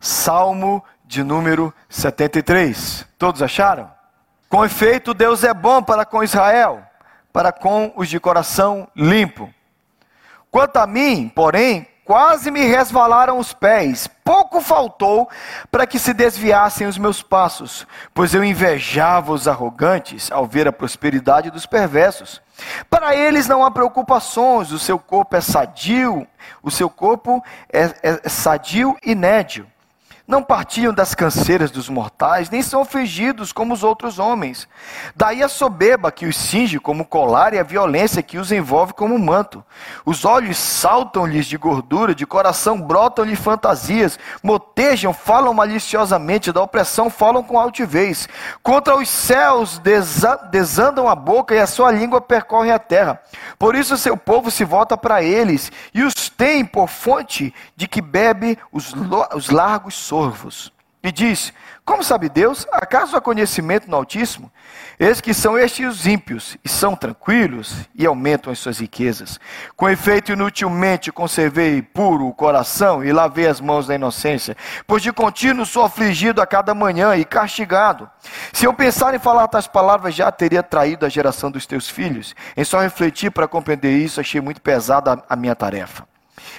Salmo de número 73. Todos acharam? Com efeito, Deus é bom para com Israel, para com os de coração limpo. Quanto a mim, porém, quase me resvalaram os pés, pouco faltou para que se desviassem os meus passos, pois eu invejava os arrogantes ao ver a prosperidade dos perversos. Para eles não há preocupações, o seu corpo é sadio, o seu corpo é, é sadio e nédio não partiam das canseiras dos mortais, nem são fingidos como os outros homens. Daí a soberba que os cinge como colar e a violência que os envolve como manto. Os olhos saltam-lhes de gordura, de coração brotam-lhe fantasias, motejam, falam maliciosamente, da opressão falam com altivez. Contra os céus desandam a boca e a sua língua percorre a terra. Por isso seu povo se volta para eles e os tem por fonte de que bebe os, os largos sorvos. E diz: Como sabe Deus? Acaso há conhecimento no Altíssimo? Eis que são estes os ímpios, e são tranquilos, e aumentam as suas riquezas. Com efeito, inutilmente conservei puro o coração e lavei as mãos da inocência, pois de contínuo sou afligido a cada manhã e castigado. Se eu pensar em falar tais palavras, já teria traído a geração dos teus filhos. Em só refletir para compreender isso, achei muito pesada a minha tarefa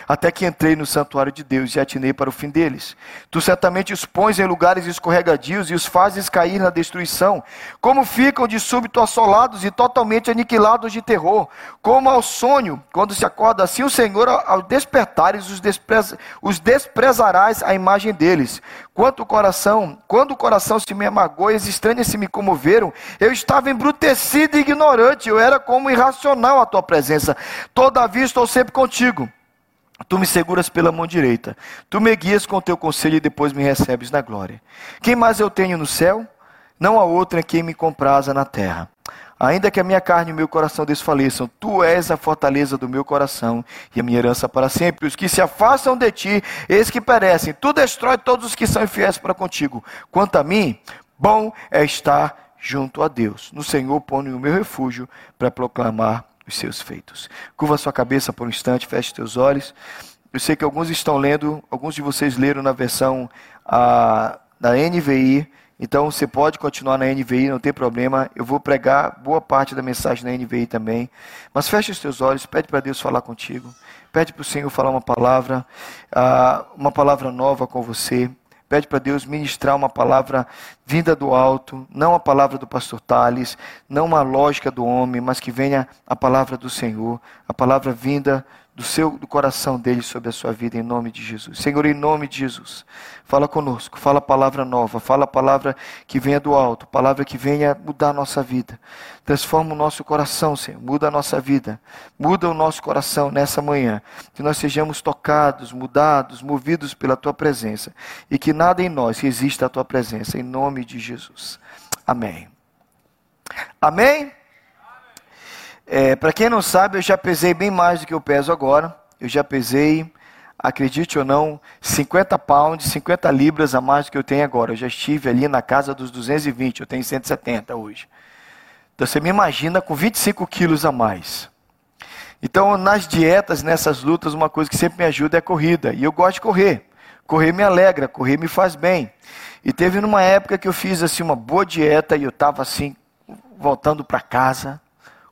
até que entrei no santuário de Deus e atinei para o fim deles. Tu certamente os pões em lugares escorregadios e os fazes cair na destruição. Como ficam de súbito assolados e totalmente aniquilados de terror, como ao sonho, quando se acorda assim o Senhor, ao despertares, os, os desprezarás a imagem deles. Quanto o coração, quando o coração se me amagou e as estranhas se me comoveram, eu estava embrutecido e ignorante, eu era como irracional à tua presença. Todavia estou sempre contigo. Tu me seguras pela mão direita. Tu me guias com teu conselho e depois me recebes na glória. Quem mais eu tenho no céu? Não há outra em quem me compraza na terra. Ainda que a minha carne e o meu coração desfaleçam, tu és a fortaleza do meu coração e a minha herança para sempre. Os que se afastam de ti, eis que perecem. Tu destrói todos os que são infiéis para contigo. Quanto a mim, bom é estar junto a Deus. No Senhor ponho o meu refúgio para proclamar os seus feitos. Curva sua cabeça por um instante, feche seus olhos. Eu sei que alguns estão lendo, alguns de vocês leram na versão da NVI, então você pode continuar na NVI, não tem problema. Eu vou pregar boa parte da mensagem na NVI também. Mas feche os teus olhos, pede para Deus falar contigo. Pede para o Senhor falar uma palavra, uh, uma palavra nova com você. Pede para Deus ministrar uma palavra vinda do alto, não a palavra do pastor Tales, não uma lógica do homem, mas que venha a palavra do Senhor, a palavra vinda do seu do coração dele sobre a sua vida em nome de Jesus. Senhor, em nome de Jesus, fala conosco, fala a palavra nova, fala a palavra que venha do alto, palavra que venha mudar a nossa vida. Transforma o nosso coração, Senhor, muda a nossa vida. Muda o nosso coração nessa manhã, que nós sejamos tocados, mudados, movidos pela tua presença e que nada em nós resista à tua presença em nome de Jesus. Amém. Amém. É, Para quem não sabe, eu já pesei bem mais do que eu peso agora. Eu já pesei, acredite ou não, 50 pounds, 50 libras a mais do que eu tenho agora. Eu já estive ali na casa dos 220, eu tenho 170 hoje. Então você me imagina com 25 quilos a mais. Então, nas dietas, nessas lutas, uma coisa que sempre me ajuda é a corrida. E eu gosto de correr. Correr me alegra, correr me faz bem. E teve numa época que eu fiz assim uma boa dieta e eu estava assim, voltando para casa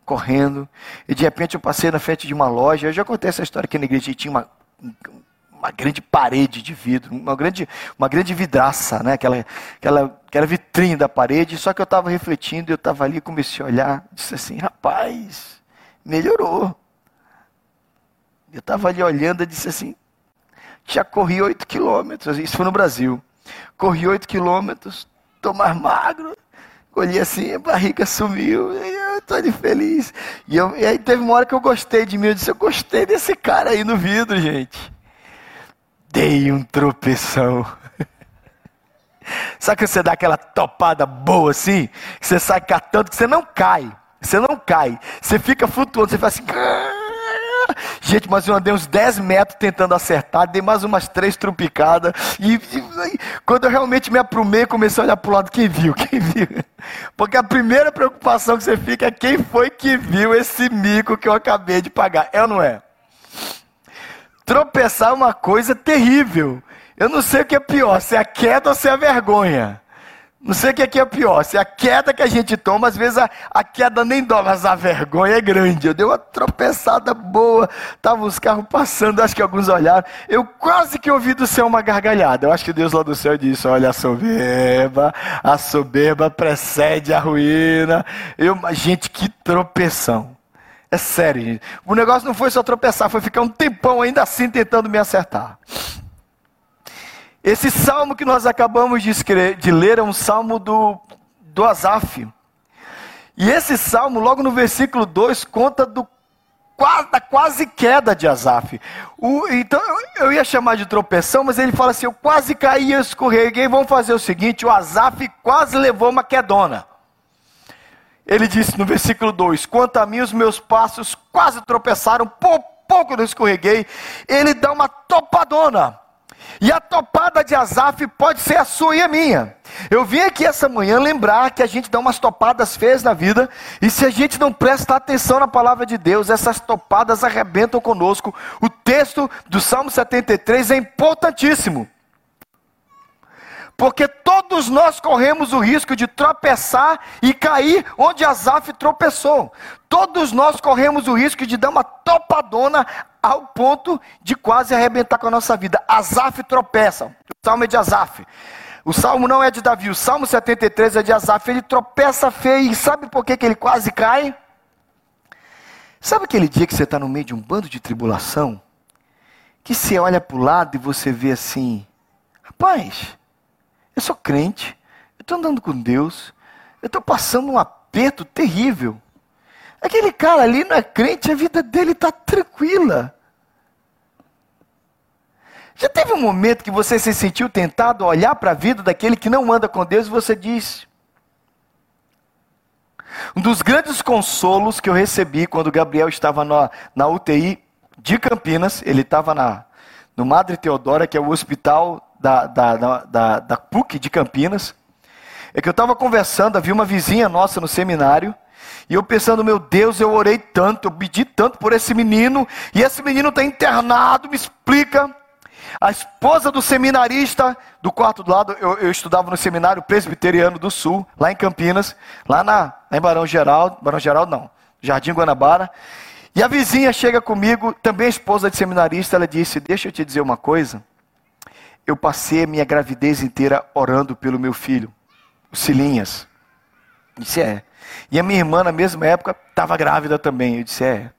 correndo, e de repente eu passei na frente de uma loja, eu já contei essa história aqui na igreja, e tinha uma, uma grande parede de vidro, uma grande, uma grande vidraça, né? aquela, aquela, aquela vitrine da parede, só que eu estava refletindo, eu estava ali, comecei a olhar, disse assim, rapaz, melhorou. Eu estava ali olhando e disse assim, já corri oito quilômetros, isso foi no Brasil, corri oito quilômetros, estou mais magro, olhei assim, a barriga sumiu, eu tô ali feliz. E, eu, e, aí teve uma hora que eu gostei de mim, eu disse, eu gostei desse cara aí no vidro, gente. Dei um tropeção. Sabe que você dá aquela topada boa assim? Que você sai catando, que você não cai. Você não cai. Você fica flutuando, você faz assim. Gente, mas eu andei uns 10 metros tentando acertar, dei mais umas três trupicadas. E, e, quando eu realmente me aprumei, comecei a olhar para o lado, quem viu? Quem viu? Porque a primeira preocupação que você fica é quem foi que viu esse mico que eu acabei de pagar. É ou não é? Tropeçar é uma coisa terrível. Eu não sei o que é pior, se é a queda ou se é a vergonha. Não sei o que é, é pior, se é a queda que a gente toma, às vezes a, a queda nem dói, mas a vergonha é grande. Eu dei uma tropeçada boa, estavam os carros passando, acho que alguns olharam. Eu quase que ouvi do céu uma gargalhada. Eu acho que Deus lá do céu disse: Olha a soberba, a soberba precede a ruína. Eu, gente, que tropeção. É sério, gente. O negócio não foi só tropeçar, foi ficar um tempão ainda assim tentando me acertar. Esse salmo que nós acabamos de, escrever, de ler é um salmo do, do Asaf. E esse salmo, logo no versículo 2, conta do, da quase queda de Asaf. O, então eu ia chamar de tropeção, mas ele fala assim: eu quase caí, eu escorreguei. Vamos fazer o seguinte: o Asaf quase levou uma quedona. Ele disse no versículo 2: Quanto a mim, os meus passos quase tropeçaram, por pouco eu escorreguei. Ele dá uma topadona. E a topada de Azaf pode ser a sua e a minha. Eu vim aqui essa manhã lembrar que a gente dá umas topadas feias na vida, e se a gente não presta atenção na palavra de Deus, essas topadas arrebentam conosco. O texto do Salmo 73 é importantíssimo. Porque todos nós corremos o risco de tropeçar e cair onde Azaf tropeçou. Todos nós corremos o risco de dar uma topadona ao ponto de quase arrebentar com a nossa vida. Azaf tropeça. O salmo é de Azaf. O salmo não é de Davi, o salmo 73 é de Azaf. Ele tropeça feio e sabe por que, que ele quase cai? Sabe aquele dia que você está no meio de um bando de tribulação? Que você olha para o lado e você vê assim: rapaz, eu sou crente, eu estou andando com Deus, eu estou passando um aperto terrível. Aquele cara ali não é crente, a vida dele está tranquila. Já teve um momento que você se sentiu tentado a olhar para a vida daquele que não anda com Deus e você diz. Um dos grandes consolos que eu recebi quando Gabriel estava na, na UTI de Campinas, ele estava no Madre Teodora, que é o hospital da, da, da, da PUC de Campinas, é que eu estava conversando, havia uma vizinha nossa no seminário, e eu pensando, meu Deus, eu orei tanto, eu pedi tanto por esse menino, e esse menino está internado, me explica. A esposa do seminarista do quarto do lado, eu, eu, estudava no seminário presbiteriano do Sul, lá em Campinas, lá, na, lá em Barão Geraldo, Barão Geraldo não, Jardim Guanabara. E a vizinha chega comigo, também esposa de seminarista, ela disse: Deixa eu te dizer uma coisa eu passei a minha gravidez inteira orando pelo meu filho, o Silinhas. Disse, é. E a minha irmã, na mesma época, estava grávida também. Eu disse, é.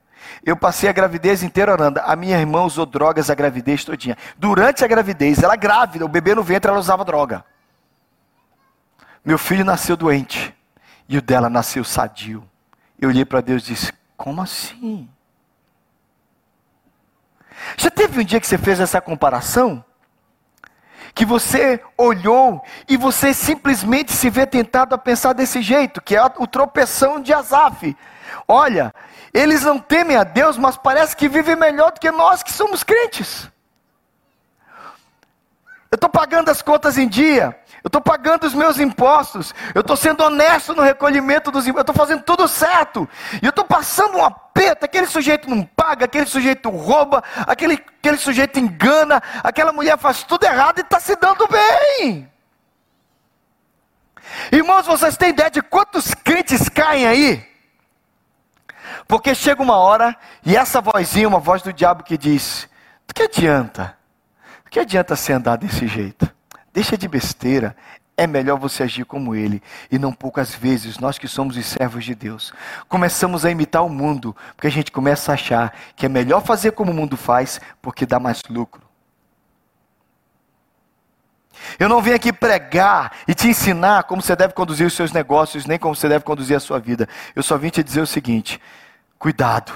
Eu passei a gravidez inteira orando. A minha irmã usou drogas a gravidez todinha. Durante a gravidez, ela grávida, o bebê no ventre, ela usava droga. Meu filho nasceu doente. E o dela nasceu sadio. Eu olhei para Deus e disse: Como assim? Já teve um dia que você fez essa comparação? Que você olhou e você simplesmente se vê tentado a pensar desse jeito, que é o tropeção de Asaf. Olha, eles não temem a Deus, mas parece que vivem melhor do que nós que somos crentes. Eu estou pagando as contas em dia, eu estou pagando os meus impostos, eu estou sendo honesto no recolhimento dos impostos, eu estou fazendo tudo certo, e eu estou passando um aperto, aquele sujeito não paga, aquele sujeito rouba, aquele, aquele sujeito engana, aquela mulher faz tudo errado e está se dando bem. Irmãos, vocês têm ideia de quantos crentes caem aí? Porque chega uma hora e essa vozinha, uma voz do diabo que diz: "Do que adianta? Do que adianta você andar desse jeito?" Deixa de besteira. É melhor você agir como ele. E não poucas vezes, nós que somos os servos de Deus, começamos a imitar o mundo, porque a gente começa a achar que é melhor fazer como o mundo faz, porque dá mais lucro. Eu não vim aqui pregar e te ensinar como você deve conduzir os seus negócios, nem como você deve conduzir a sua vida. Eu só vim te dizer o seguinte: cuidado,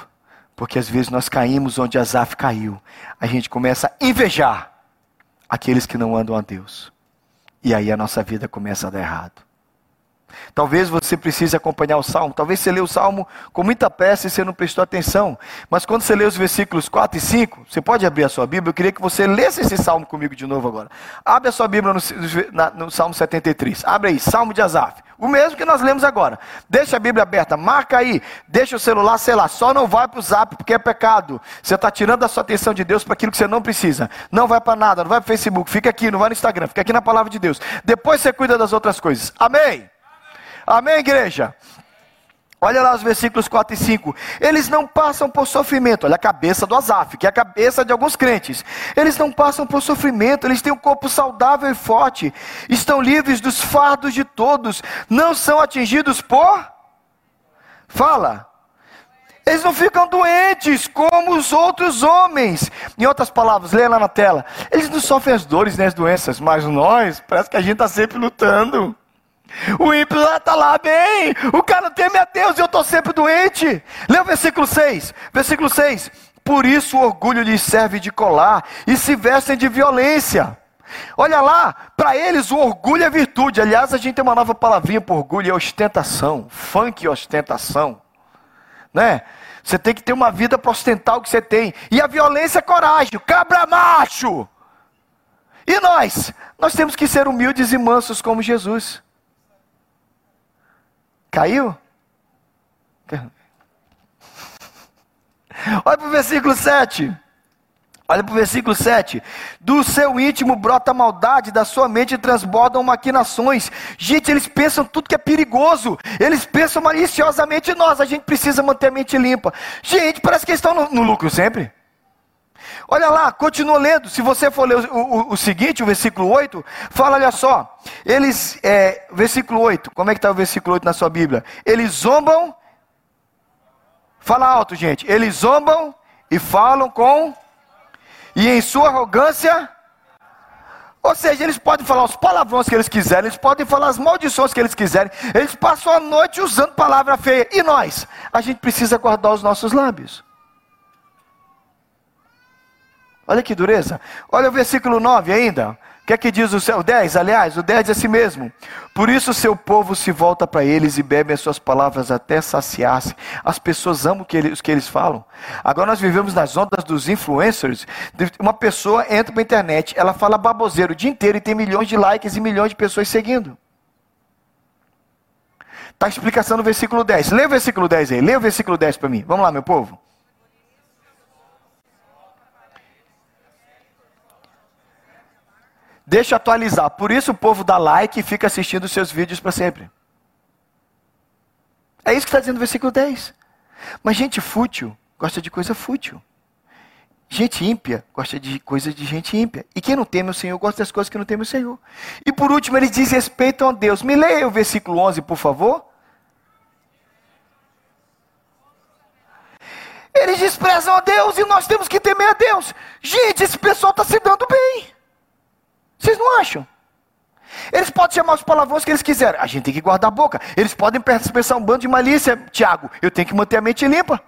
porque às vezes nós caímos onde Azaf caiu. A gente começa a invejar aqueles que não andam a Deus. E aí a nossa vida começa a dar errado. Talvez você precise acompanhar o salmo. Talvez você lê o salmo com muita pressa e você não prestou atenção. Mas quando você lê os versículos 4 e 5, você pode abrir a sua Bíblia. Eu queria que você lesse esse salmo comigo de novo agora. Abre a sua Bíblia no, no, no salmo 73. Abre aí, salmo de Asaf. O mesmo que nós lemos agora. Deixa a Bíblia aberta, marca aí, deixa o celular, sei lá, só não vai para o zap porque é pecado. Você está tirando a sua atenção de Deus para aquilo que você não precisa. Não vai para nada, não vai para Facebook, fica aqui, não vai no Instagram, fica aqui na palavra de Deus. Depois você cuida das outras coisas. Amém? Amém, igreja? Olha lá os versículos 4 e 5. Eles não passam por sofrimento. Olha a cabeça do Azaf, que é a cabeça de alguns crentes. Eles não passam por sofrimento, eles têm um corpo saudável e forte. Estão livres dos fardos de todos. Não são atingidos por. Fala. Eles não ficam doentes como os outros homens. Em outras palavras, leia lá na tela. Eles não sofrem as dores nem as doenças, mas nós, parece que a gente está sempre lutando. O ímpio está lá bem. O cara teme a Deus e eu estou sempre doente. Lê o versículo 6. Versículo 6. Por isso o orgulho lhes serve de colar e se vestem de violência. Olha lá, para eles o orgulho é virtude. Aliás, a gente tem uma nova palavrinha para orgulho, é ostentação. Funk ostentação. Né? Você tem que ter uma vida para ostentar o que você tem. E a violência é coragem, cabra macho. E nós? Nós temos que ser humildes e mansos como Jesus. Caiu? Olha para o versículo 7. Olha para o versículo 7. Do seu íntimo brota maldade, da sua mente transbordam maquinações. Gente, eles pensam tudo que é perigoso. Eles pensam maliciosamente em nós. A gente precisa manter a mente limpa. Gente, parece que eles estão no, no lucro sempre. Olha lá, continua lendo. Se você for ler o, o, o seguinte, o versículo 8, fala, olha só. Eles, é, versículo 8, como é que está o versículo 8 na sua Bíblia? Eles zombam, fala alto, gente. Eles zombam e falam com, e em sua arrogância, ou seja, eles podem falar os palavrões que eles quiserem, eles podem falar as maldições que eles quiserem, eles passam a noite usando palavra feia. E nós? A gente precisa guardar os nossos lábios. Olha que dureza. Olha o versículo 9 ainda. O que é que diz o céu? 10, aliás, o 10 é assim mesmo. Por isso seu povo se volta para eles e bebe as suas palavras até saciar-se. As pessoas amam que os que eles falam. Agora nós vivemos nas ondas dos influencers. Uma pessoa entra para a internet, ela fala baboseiro o dia inteiro e tem milhões de likes e milhões de pessoas seguindo. Está a explicação no versículo 10. Lê o versículo 10 aí. Lê o versículo 10 para mim. Vamos lá, meu povo. Deixa atualizar. Por isso o povo dá like e fica assistindo os seus vídeos para sempre. É isso que está dizendo o versículo 10. Mas gente fútil gosta de coisa fútil. Gente ímpia gosta de coisas de gente ímpia. E quem não teme o Senhor gosta das coisas que não teme o Senhor. E por último, eles desrespeitam a Deus. Me leia o versículo 11, por favor. Eles desprezam a Deus e nós temos que temer a Deus. Gente, esse pessoal está se dando não acham? Eles podem chamar os palavrões que eles quiserem. A gente tem que guardar a boca. Eles podem pensar um bando de malícia. Tiago, eu tenho que manter a mente limpa.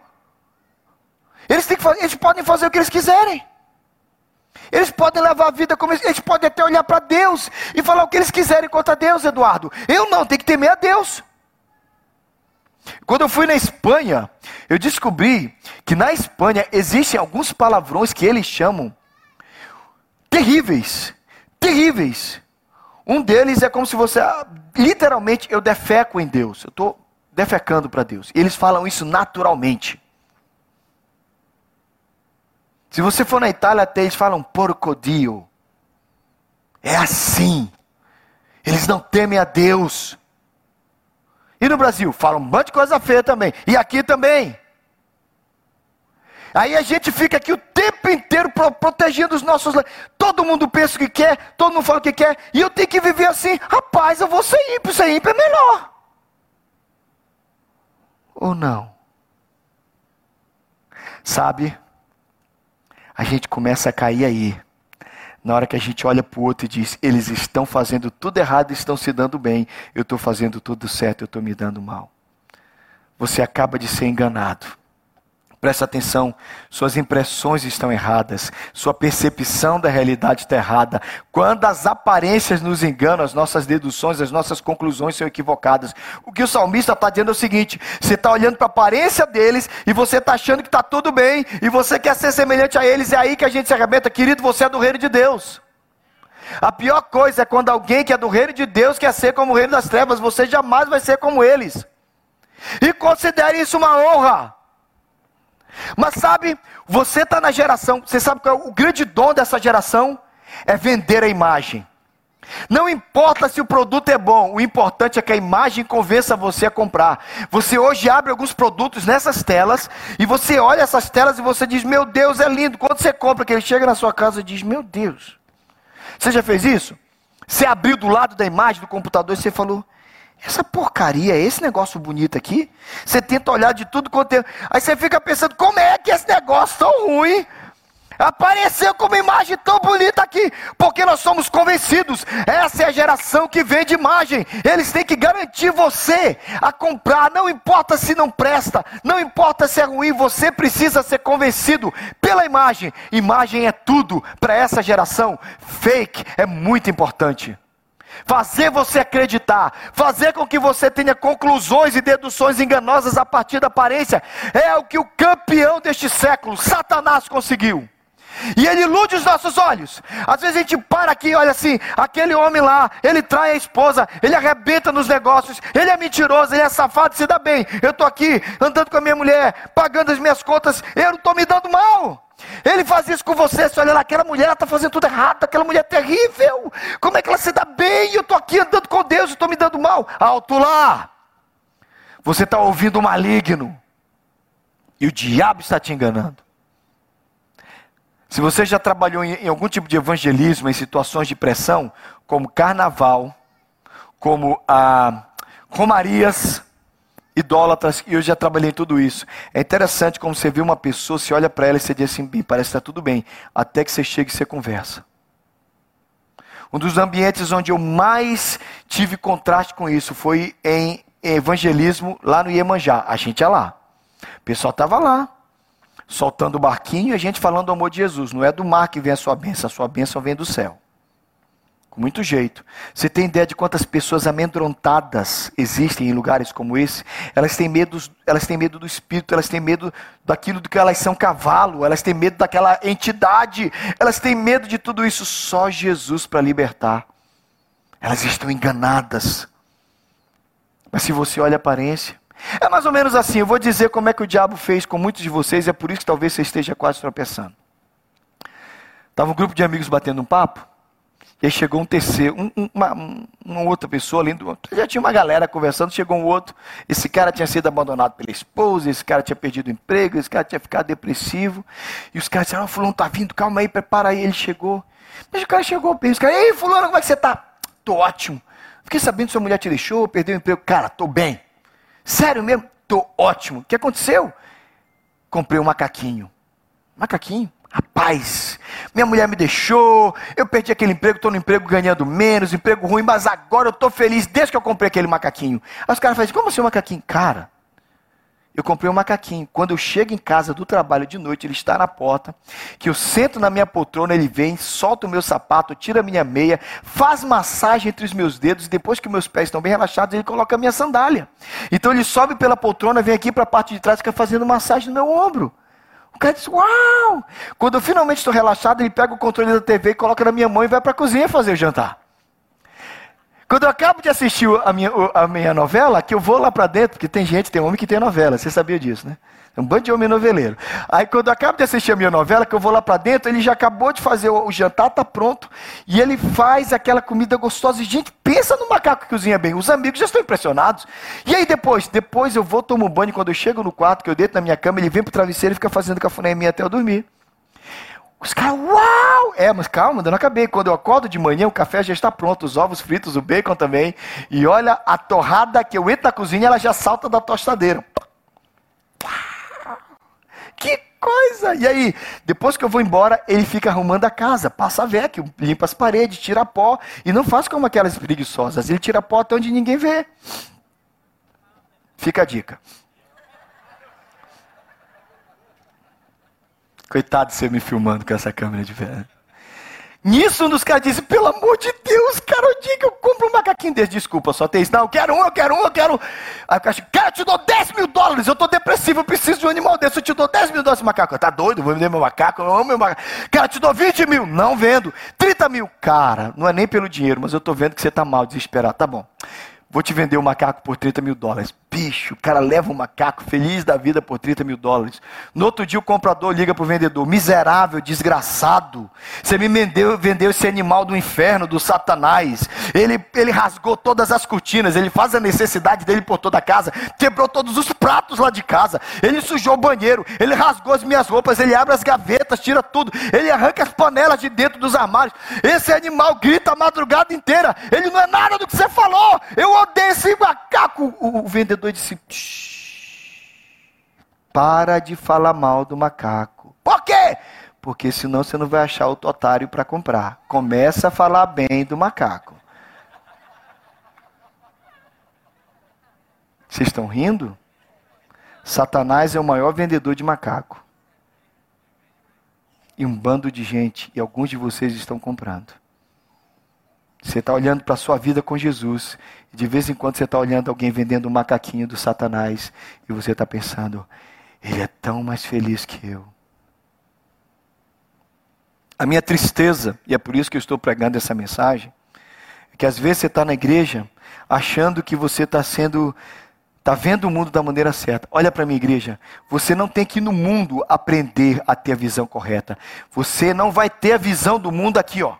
Eles, têm que fazer, eles podem fazer o que eles quiserem. Eles podem levar a vida como eles, eles podem até olhar para Deus e falar o que eles quiserem contra Deus, Eduardo. Eu não, tenho que temer a Deus. Quando eu fui na Espanha, eu descobri que na Espanha existem alguns palavrões que eles chamam terríveis terríveis. Um deles é como se você, literalmente, eu defeco em Deus. Eu estou defecando para Deus. E eles falam isso naturalmente. Se você for na Itália, até eles falam porcodio. É assim. Eles não temem a Deus. E no Brasil, falam um monte de coisa feia também. E aqui também. Aí a gente fica aqui o tempo inteiro protegendo os nossos. Todo mundo pensa o que quer, todo mundo fala o que quer, e eu tenho que viver assim. Rapaz, eu vou ser ímpio, ser ímpio é melhor. Ou não? Sabe? A gente começa a cair aí. Na hora que a gente olha para o outro e diz: eles estão fazendo tudo errado e estão se dando bem, eu estou fazendo tudo certo, eu estou me dando mal. Você acaba de ser enganado. Presta atenção, suas impressões estão erradas, sua percepção da realidade está errada. Quando as aparências nos enganam, as nossas deduções, as nossas conclusões são equivocadas. O que o salmista está dizendo é o seguinte: você está olhando para a aparência deles e você está achando que está tudo bem e você quer ser semelhante a eles, é aí que a gente se arrebenta. Querido, você é do reino de Deus. A pior coisa é quando alguém que é do reino de Deus quer ser como o reino das trevas, você jamais vai ser como eles. E considere isso uma honra. Mas sabe, você está na geração, você sabe qual é o grande dom dessa geração? É vender a imagem. Não importa se o produto é bom, o importante é que a imagem convença você a comprar. Você hoje abre alguns produtos nessas telas e você olha essas telas e você diz: Meu Deus, é lindo. Quando você compra, que ele chega na sua casa e diz: Meu Deus. Você já fez isso? Você abriu do lado da imagem do computador e você falou: essa porcaria, esse negócio bonito aqui, você tenta olhar de tudo quanto é. Aí você fica pensando, como é que esse negócio tão ruim apareceu com uma imagem tão bonita aqui? Porque nós somos convencidos, essa é a geração que vende imagem. Eles têm que garantir você a comprar, não importa se não presta, não importa se é ruim, você precisa ser convencido pela imagem. Imagem é tudo para essa geração. Fake é muito importante fazer você acreditar, fazer com que você tenha conclusões e deduções enganosas a partir da aparência, é o que o campeão deste século, Satanás, conseguiu. E ele ilude os nossos olhos. Às vezes a gente para aqui olha assim: aquele homem lá, ele trai a esposa, ele arrebenta nos negócios, ele é mentiroso, ele é safado, se dá bem. Eu estou aqui andando com a minha mulher, pagando as minhas contas, eu não estou me dando mal. Ele faz isso com você olha lá, aquela mulher está fazendo tudo errado, aquela mulher é terrível. Como é que ela se dá bem? Eu estou aqui andando com Deus e estou me dando mal. Alto lá! Você está ouvindo o maligno. E o diabo está te enganando. Se você já trabalhou em, em algum tipo de evangelismo, em situações de pressão, como carnaval, como a romarias, idólatras, e eu já trabalhei em tudo isso. É interessante como você vê uma pessoa, você olha para ela e você diz assim, parece que está tudo bem, até que você chega e você conversa. Um dos ambientes onde eu mais tive contraste com isso foi em evangelismo lá no Iemanjá. A gente ia lá. O pessoal estava lá, soltando o barquinho e a gente falando do amor de Jesus. Não é do mar que vem a sua bênção, a sua bênção vem do céu com muito jeito. Você tem ideia de quantas pessoas amedrontadas existem em lugares como esse? Elas têm medo, elas têm medo do espírito, elas têm medo daquilo do que elas são cavalo, elas têm medo daquela entidade, elas têm medo de tudo isso. Só Jesus para libertar. Elas estão enganadas. Mas se você olha a aparência, é mais ou menos assim. Eu vou dizer como é que o diabo fez com muitos de vocês, é por isso que talvez você esteja quase tropeçando. Estava um grupo de amigos batendo um papo. E aí chegou um terceiro, um, uma, uma, outra pessoa além do outro. Já tinha uma galera conversando, chegou um outro. Esse cara tinha sido abandonado pela esposa, esse cara tinha perdido o emprego, esse cara tinha ficado depressivo. E os caras disseram, oh, fulano tá vindo, calma aí, prepara aí. Ele chegou. Mas o cara chegou, os caras, ei, fulano, como é que você tá? Tô ótimo. Fiquei sabendo que sua mulher te deixou, perdeu o emprego. Cara, tô bem. Sério mesmo? Tô ótimo. O que aconteceu? Comprei um macaquinho. Macaquinho? Rapaz, minha mulher me deixou, eu perdi aquele emprego, estou no emprego ganhando menos, emprego ruim, mas agora eu estou feliz desde que eu comprei aquele macaquinho. Aí os caras falam assim, como assim um macaquinho? Cara, eu comprei um macaquinho. Quando eu chego em casa do trabalho de noite, ele está na porta, que eu sento na minha poltrona, ele vem, solta o meu sapato, tira a minha meia, faz massagem entre os meus dedos, e depois que meus pés estão bem relaxados, ele coloca a minha sandália. Então ele sobe pela poltrona, vem aqui para a parte de trás, fica fazendo massagem no meu ombro. O cara diz, uau! Quando eu finalmente estou relaxado, ele pega o controle da TV coloca na minha mão e vai para a cozinha fazer o jantar. Quando eu acabo de assistir a minha, a minha novela, que eu vou lá para dentro, porque tem gente, tem homem que tem novela, você sabia disso, né? É um bando de homem noveleiro. Aí quando eu acabo de assistir a minha novela, que eu vou lá para dentro, ele já acabou de fazer o, jantar, tá pronto. E ele faz aquela comida gostosa. E, gente, pensa no macaco que cozinha bem. Os amigos já estão impressionados. E aí depois? Depois eu vou, tomo um banho. Quando eu chego no quarto, que eu deito na minha cama, ele vem pro travesseiro e fica fazendo cafuné em mim até eu dormir. Os caras, uau! É, mas calma, ainda não acabei. Quando eu acordo de manhã, o café já está pronto, os ovos fritos, o bacon também. E olha, a torrada que eu entro na cozinha, ela já salta da tostadeira. Que coisa! E aí, depois que eu vou embora, ele fica arrumando a casa, passa vec, limpa as paredes, tira pó. E não faz como aquelas preguiçosas. Ele tira pó até onde ninguém vê. Fica a dica. Coitado de você me filmando com essa câmera de velho. Nisso, um dos caras disse: pelo amor de Deus, cara, o dia que eu compro um macaquinho desse, desculpa, só tem isso. Não, eu quero um, eu quero um, eu quero. Aí o cara disse: cara, eu te dou 10 mil dólares, eu tô depressivo, eu preciso de um animal desse, eu te dou 10 mil dólares macaco. Tá doido? Vou vender meu macaco, eu amo meu macaco. Cara, eu te dou 20 mil. Não vendo. 30 mil. Cara, não é nem pelo dinheiro, mas eu tô vendo que você tá mal, desesperado. Tá bom. Vou te vender um macaco por 30 mil dólares. Bicho, o cara leva um macaco feliz da vida por 30 mil dólares. No outro dia o comprador liga para o vendedor: miserável, desgraçado. Você me vendeu, vendeu esse animal do inferno, do satanás. Ele, ele rasgou todas as cortinas, ele faz a necessidade dele por toda a casa, quebrou todos os pratos lá de casa, ele sujou o banheiro, ele rasgou as minhas roupas, ele abre as gavetas, tira tudo, ele arranca as panelas de dentro dos armários. Esse animal grita a madrugada inteira. Ele não é nada do que você falou. Eu odeio esse macaco. O, o vendedor disse: Para de falar mal do macaco. Por quê? Porque senão você não vai achar outro otário para comprar. Começa a falar bem do macaco. Vocês estão rindo? Satanás é o maior vendedor de macaco. E um bando de gente, e alguns de vocês estão comprando. Você está olhando para a sua vida com Jesus. De vez em quando você está olhando alguém vendendo um macaquinho do Satanás. E você está pensando, ele é tão mais feliz que eu. A minha tristeza, e é por isso que eu estou pregando essa mensagem, é que às vezes você está na igreja achando que você está sendo. Está vendo o mundo da maneira certa. Olha para minha igreja. Você não tem que ir no mundo aprender a ter a visão correta. Você não vai ter a visão do mundo aqui, ó.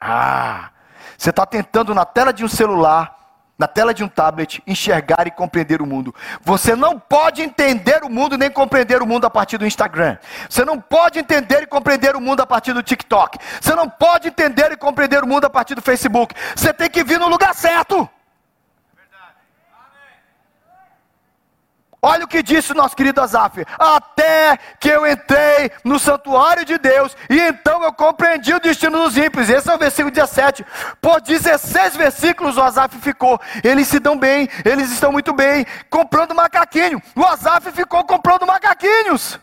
Ah, você está tentando na tela de um celular, na tela de um tablet, enxergar e compreender o mundo. Você não pode entender o mundo nem compreender o mundo a partir do Instagram. Você não pode entender e compreender o mundo a partir do TikTok. Você não pode entender e compreender o mundo a partir do Facebook. Você tem que vir no lugar certo. Olha o que disse o nosso querido Azaf: Até que eu entrei no santuário de Deus, e então eu compreendi o destino dos ímpios. Esse é o versículo 17. Por 16 versículos o Azaf ficou. Eles se dão bem, eles estão muito bem, comprando macaquinho. O Azaf ficou comprando macaquinhos.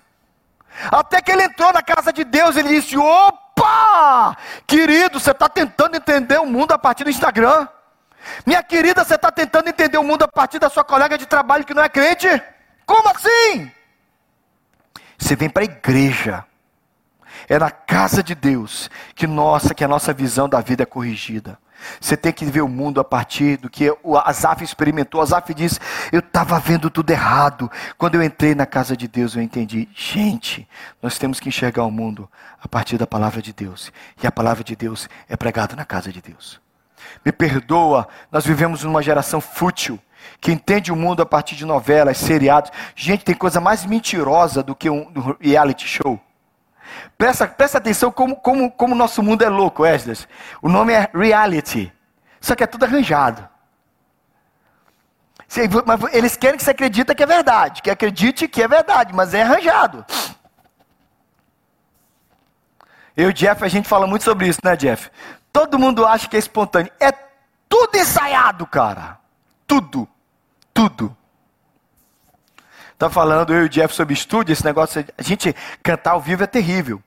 Até que ele entrou na casa de Deus, ele disse: Opa! Querido, você está tentando entender o mundo a partir do Instagram. Minha querida, você está tentando entender o mundo a partir da sua colega de trabalho que não é crente? Como assim? Você vem para a igreja. É na casa de Deus que nossa, que a nossa visão da vida é corrigida. Você tem que ver o mundo a partir do que o Azaf experimentou. O Azaf diz: Eu estava vendo tudo errado. Quando eu entrei na casa de Deus, eu entendi. Gente, nós temos que enxergar o mundo a partir da palavra de Deus. E a palavra de Deus é pregada na casa de Deus. Me perdoa, nós vivemos numa geração fútil que entende o mundo a partir de novelas, seriados. Gente, tem coisa mais mentirosa do que um reality show. Presta, presta atenção como o como, como nosso mundo é louco, Esdras. O nome é reality. Só que é tudo arranjado. Eles querem que você acredite que é verdade, que acredite que é verdade, mas é arranjado. Eu e Jeff, a gente fala muito sobre isso, né, Jeff? Todo mundo acha que é espontâneo. É tudo ensaiado, cara. Tudo. Tudo. Tá falando eu e o Jeff sobre estúdio, esse negócio. A gente cantar ao vivo é terrível.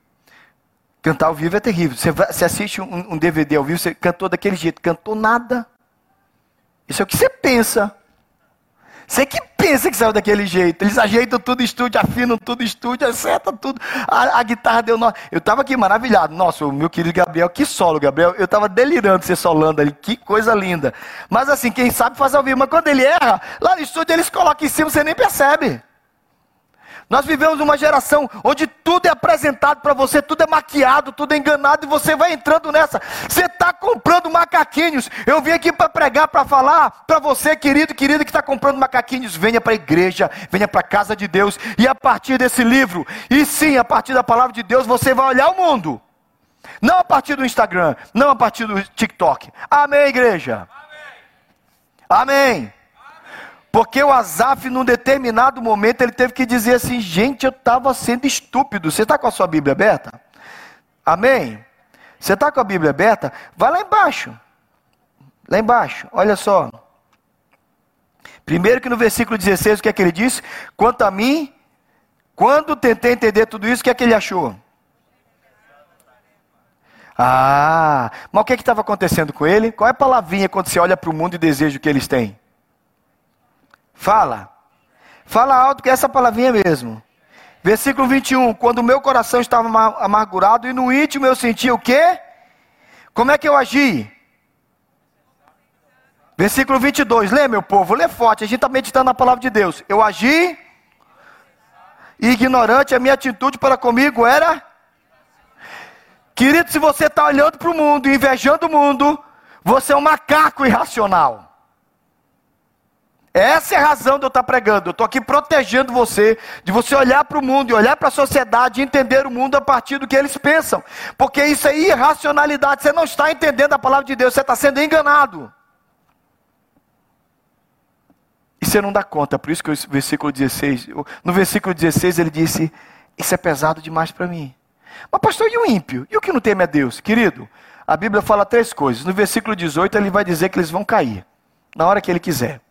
Cantar ao vivo é terrível. Você, você assiste um, um, DVD ao vivo, você cantou daquele jeito, cantou nada. Isso é o que você pensa. Você que pensa que saiu daquele jeito. Eles ajeitam tudo estúdio, afinam tudo estúdio, acertam tudo. A, a guitarra deu nó. Eu estava aqui maravilhado. Nossa, o meu querido Gabriel, que solo, Gabriel. Eu estava delirando você solando ali. Que coisa linda. Mas assim, quem sabe faz ao vivo. Mas quando ele erra, lá no estúdio eles colocam em cima, você nem percebe. Nós vivemos uma geração onde tudo é apresentado para você, tudo é maquiado, tudo é enganado e você vai entrando nessa. Você está comprando macaquinhos. Eu vim aqui para pregar, para falar para você, querido querida, que está comprando macaquinhos. Venha para a igreja, venha para a casa de Deus e a partir desse livro, e sim, a partir da palavra de Deus, você vai olhar o mundo. Não a partir do Instagram, não a partir do TikTok. Amém, igreja? Amém. Amém. Porque o Azaf, num determinado momento, ele teve que dizer assim: gente, eu estava sendo estúpido. Você está com a sua Bíblia aberta? Amém? Você está com a Bíblia aberta? Vai lá embaixo. Lá embaixo, olha só. Primeiro que no versículo 16, o que é que ele diz? Quanto a mim, Quando tentei entender tudo isso, o que é que ele achou? Ah, mas o que é estava acontecendo com ele? Qual é a palavrinha quando você olha para o mundo e deseja o que eles têm? Fala. Fala alto que é essa palavrinha mesmo. Versículo 21. Quando o meu coração estava amargurado e no íntimo eu sentia o quê? Como é que eu agi? Versículo 22. Lê, meu povo, lê forte. A gente está meditando na palavra de Deus. Eu agi ignorante, a minha atitude para comigo era Querido, se você está olhando para o mundo, invejando o mundo, você é um macaco irracional. Essa é a razão de eu estar pregando. Eu estou aqui protegendo você, de você olhar para o mundo e olhar para a sociedade e entender o mundo a partir do que eles pensam. Porque isso é irracionalidade. Você não está entendendo a palavra de Deus, você está sendo enganado. E você não dá conta. Por isso que o versículo 16, no versículo 16 ele disse: Isso é pesado demais para mim. Mas, pastor, e o ímpio? E o que não teme a Deus? Querido, a Bíblia fala três coisas. No versículo 18, ele vai dizer que eles vão cair, na hora que ele quiser.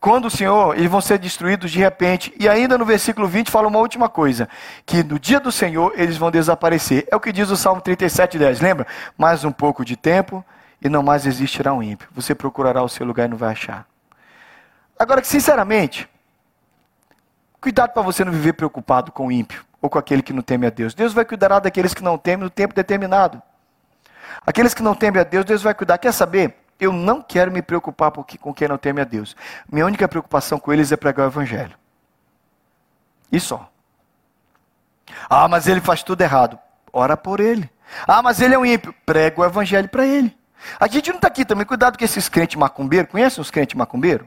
Quando o Senhor, eles vão ser destruídos de repente. E ainda no versículo 20 fala uma última coisa: que no dia do Senhor eles vão desaparecer. É o que diz o Salmo 37, 10. Lembra? Mais um pouco de tempo e não mais existirá um ímpio. Você procurará o seu lugar e não vai achar. Agora, sinceramente, cuidado para você não viver preocupado com o ímpio ou com aquele que não teme a Deus. Deus vai cuidar daqueles que não temem no tempo determinado. Aqueles que não temem a Deus, Deus vai cuidar. Quer saber? Eu não quero me preocupar com quem não teme a Deus. Minha única preocupação com eles é pregar o Evangelho. E só. Ah, mas ele faz tudo errado. Ora por ele. Ah, mas ele é um ímpio. Prega o Evangelho para ele. A gente não está aqui também. Cuidado com esses crentes macumbeiros. Conhecem os crentes macumbeiros?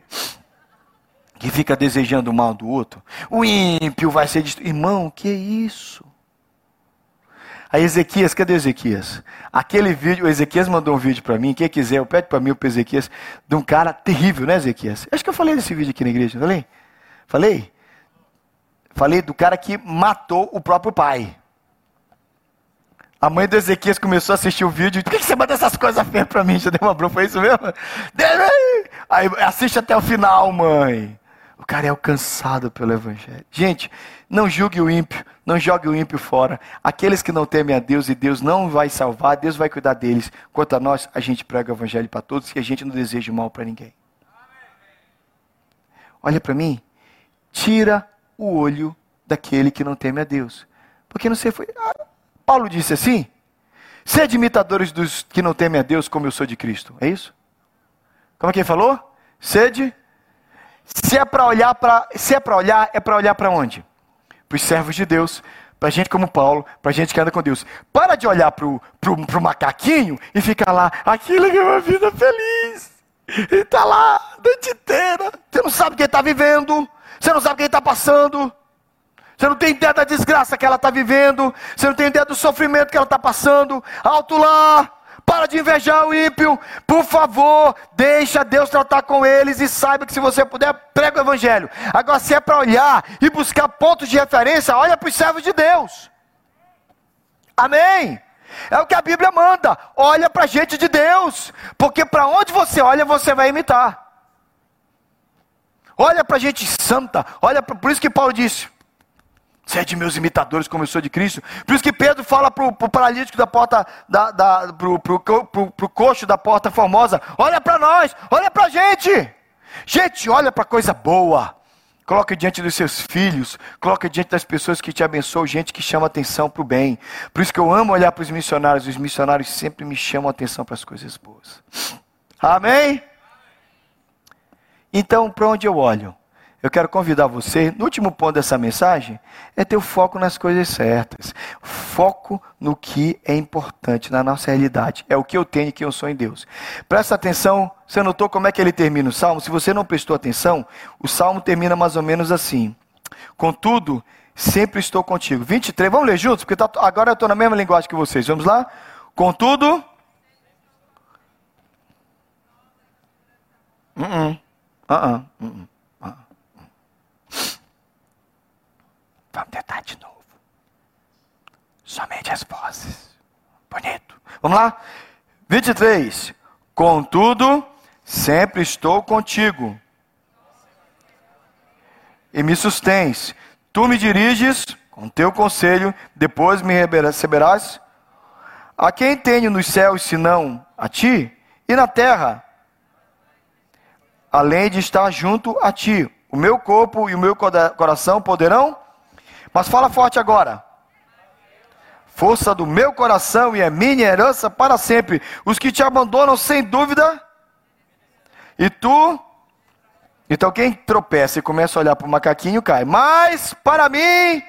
que fica desejando o mal do outro. O ímpio vai ser destruído. Irmão, que é isso? Aí Ezequias, cadê Ezequias? Aquele vídeo, o Ezequias mandou um vídeo para mim, quem quiser, eu pede para mim, para Ezequias, de um cara terrível, né, Ezequias? Acho que eu falei desse vídeo aqui na igreja, falei? Falei? Falei do cara que matou o próprio pai. A mãe do Ezequias começou a assistir o vídeo. Por que você manda essas coisas feias para mim? Já deu uma bronca, foi isso mesmo? Aí assiste até o final, mãe. O cara é alcançado pelo Evangelho. Gente, não julgue o ímpio, não jogue o ímpio fora. Aqueles que não temem a Deus e Deus não vai salvar, Deus vai cuidar deles. Quanto a nós, a gente prega o Evangelho para todos e a gente não deseja mal para ninguém. Olha para mim, tira o olho daquele que não teme a Deus. Porque não sei, foi. Ah, Paulo disse assim: sede imitadores dos que não temem a Deus, como eu sou de Cristo. É isso? Como é que ele falou? Sede se é para olhar para, se é para olhar, é para olhar para onde? Para os servos de Deus, para gente como Paulo, para gente que anda com Deus. Para de olhar para o macaquinho e ficar lá, aquilo é uma vida feliz. Ele está lá, a noite inteira. Você não sabe o que está vivendo. Você não sabe o que está passando. Você não tem ideia da desgraça que ela está vivendo. Você não tem ideia do sofrimento que ela está passando. Alto lá. Para de invejar o ímpio. Por favor, deixa Deus tratar com eles e saiba que se você puder, prega o evangelho. Agora, se é para olhar e buscar pontos de referência, olha para os servos de Deus. Amém? É o que a Bíblia manda. Olha para a gente de Deus. Porque para onde você olha, você vai imitar. Olha para a gente santa. Olha pra, por isso que Paulo disse: Sede meus imitadores, como eu sou de Cristo. Por isso que Pedro fala para o paralítico da porta, da, da, pro, pro coxo da porta formosa: olha para nós, olha para a gente. Gente, olha para coisa boa. Coloque diante dos seus filhos, coloque diante das pessoas que te abençoam, gente que chama atenção para o bem. Por isso que eu amo olhar para os missionários, os missionários sempre me chamam atenção para as coisas boas. Amém? Então, para onde eu olho? Eu quero convidar você, no último ponto dessa mensagem, é ter o foco nas coisas certas. Foco no que é importante na nossa realidade. É o que eu tenho e que eu sou em Deus. Presta atenção, você notou como é que ele termina o salmo? Se você não prestou atenção, o salmo termina mais ou menos assim: Contudo, sempre estou contigo. 23, vamos ler juntos? Porque tá, agora eu estou na mesma linguagem que vocês. Vamos lá? Contudo. Uh -uh. Uh -uh. uh, -uh. Vamos tentar de novo. Somente as vozes. Bonito. Vamos lá? 23. Contudo, sempre estou contigo. E me sustens. Tu me diriges com teu conselho, depois me receberás. A quem tenho nos céus senão a ti? E na terra, além de estar junto a ti, o meu corpo e o meu coração poderão? Mas fala forte agora. Força do meu coração e é minha herança para sempre. Os que te abandonam, sem dúvida. E tu então quem tropeça e começa a olhar para o macaquinho cai. Mas para mim,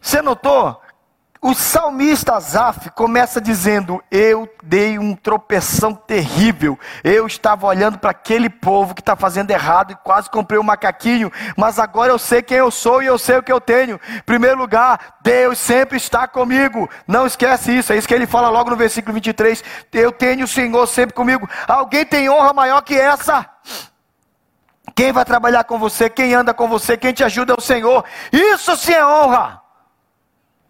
você notou? O salmista Azaf começa dizendo: Eu dei um tropeção terrível. Eu estava olhando para aquele povo que está fazendo errado e quase comprei um macaquinho, mas agora eu sei quem eu sou e eu sei o que eu tenho. Em primeiro lugar, Deus sempre está comigo. Não esquece isso, é isso que ele fala logo no versículo 23. Eu tenho o Senhor sempre comigo. Alguém tem honra maior que essa? Quem vai trabalhar com você, quem anda com você, quem te ajuda é o Senhor. Isso sim é honra.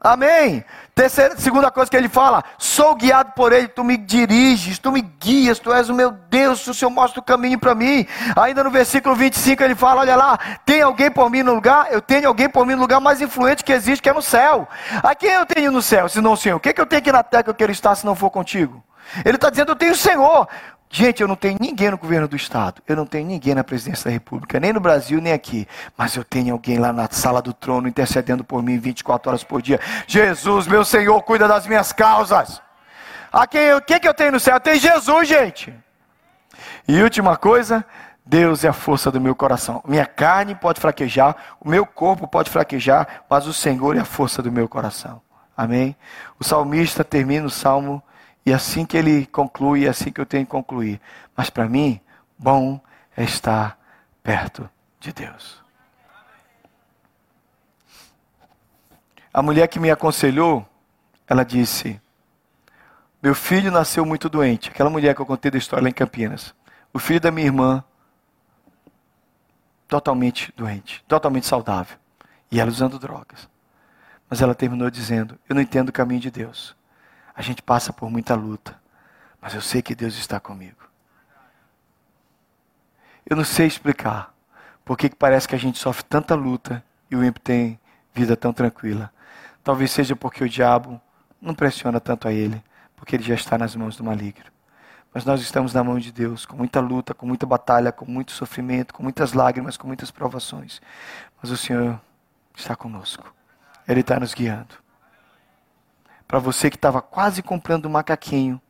Amém. Terceira, segunda coisa que ele fala: sou guiado por ele, tu me diriges, tu me guias, tu és o meu Deus, o Senhor mostra o caminho para mim. Ainda no versículo 25 ele fala: olha lá, tem alguém por mim no lugar? Eu tenho alguém por mim no lugar mais influente que existe, que é no céu. A quem eu tenho no céu, se não o Senhor? O que, é que eu tenho aqui na terra que eu quero estar se não for contigo? Ele está dizendo: eu tenho o Senhor. Gente, eu não tenho ninguém no governo do Estado, eu não tenho ninguém na presidência da República, nem no Brasil, nem aqui, mas eu tenho alguém lá na sala do trono intercedendo por mim 24 horas por dia. Jesus, meu Senhor, cuida das minhas causas. A quem, o que, que eu tenho no céu? Eu tenho Jesus, gente. E última coisa, Deus é a força do meu coração. Minha carne pode fraquejar, o meu corpo pode fraquejar, mas o Senhor é a força do meu coração. Amém? O salmista termina o salmo e assim que ele conclui, é assim que eu tenho que concluir. Mas para mim, bom é estar perto de Deus. A mulher que me aconselhou, ela disse: Meu filho nasceu muito doente. Aquela mulher que eu contei da história lá em Campinas. O filho da minha irmã, totalmente doente, totalmente saudável. E ela usando drogas. Mas ela terminou dizendo: Eu não entendo o caminho de Deus. A gente passa por muita luta, mas eu sei que Deus está comigo. Eu não sei explicar por que parece que a gente sofre tanta luta e o ímpio tem vida tão tranquila. Talvez seja porque o diabo não pressiona tanto a ele, porque ele já está nas mãos do maligno. Mas nós estamos na mão de Deus, com muita luta, com muita batalha, com muito sofrimento, com muitas lágrimas, com muitas provações. Mas o Senhor está conosco. Ele está nos guiando para você que estava quase comprando um macaquinho,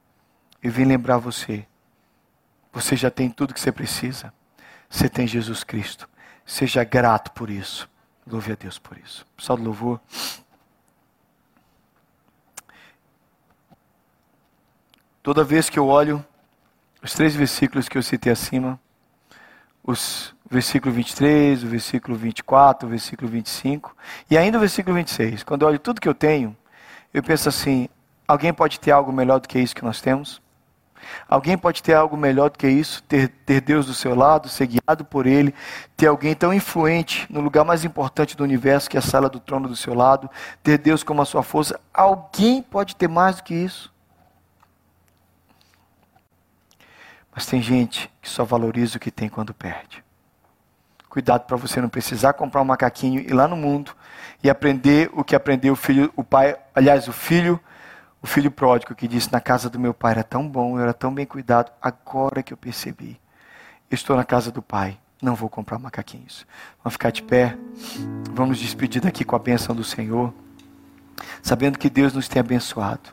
eu vim lembrar você. Você já tem tudo que você precisa. Você tem Jesus Cristo. Seja grato por isso. Louve a Deus por isso. Pessoal do louvor. Toda vez que eu olho os três versículos que eu citei acima, os versículo 23, o versículo 24, o versículo 25 e ainda o versículo 26. Quando eu olho tudo que eu tenho, eu penso assim: alguém pode ter algo melhor do que isso que nós temos? Alguém pode ter algo melhor do que isso? Ter, ter Deus do seu lado, ser guiado por Ele, ter alguém tão influente no lugar mais importante do universo, que é a sala do trono do seu lado, ter Deus como a sua força. Alguém pode ter mais do que isso? Mas tem gente que só valoriza o que tem quando perde. Cuidado para você não precisar comprar um macaquinho e lá no mundo e aprender o que aprendeu o filho, o pai, aliás, o filho, o filho pródigo que disse: "Na casa do meu pai era tão bom, eu era tão bem cuidado, agora que eu percebi. Estou na casa do pai, não vou comprar macaquinhos". Vamos ficar de pé. Vamos despedir daqui com a bênção do Senhor, sabendo que Deus nos tem abençoado.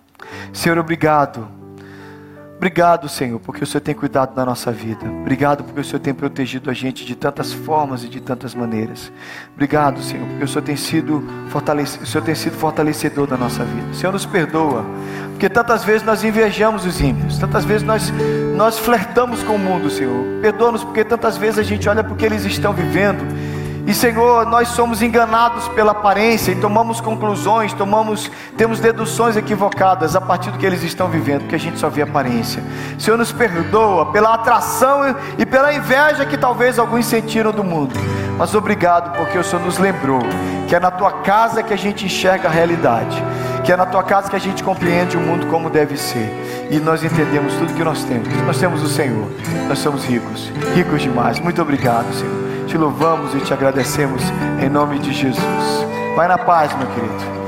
Senhor, obrigado Obrigado, Senhor, porque o Senhor tem cuidado da nossa vida. Obrigado porque o Senhor tem protegido a gente de tantas formas e de tantas maneiras. Obrigado, Senhor, porque o Senhor tem sido, o Senhor tem sido fortalecedor da nossa vida. O Senhor nos perdoa, porque tantas vezes nós invejamos os ímpios, tantas vezes nós, nós flertamos com o mundo, Senhor. Perdoa-nos porque tantas vezes a gente olha para o que eles estão vivendo e Senhor, nós somos enganados pela aparência e tomamos conclusões, tomamos, temos deduções equivocadas a partir do que eles estão vivendo, porque a gente só vê aparência. Senhor, nos perdoa pela atração e pela inveja que talvez alguns sentiram do mundo. Mas obrigado porque o Senhor nos lembrou que é na tua casa que a gente enxerga a realidade, que é na tua casa que a gente compreende o mundo como deve ser. E nós entendemos tudo que nós temos. Nós temos o Senhor. Nós somos ricos, ricos demais. Muito obrigado, Senhor. Te louvamos e te agradecemos em nome de Jesus. Vai na paz, meu querido.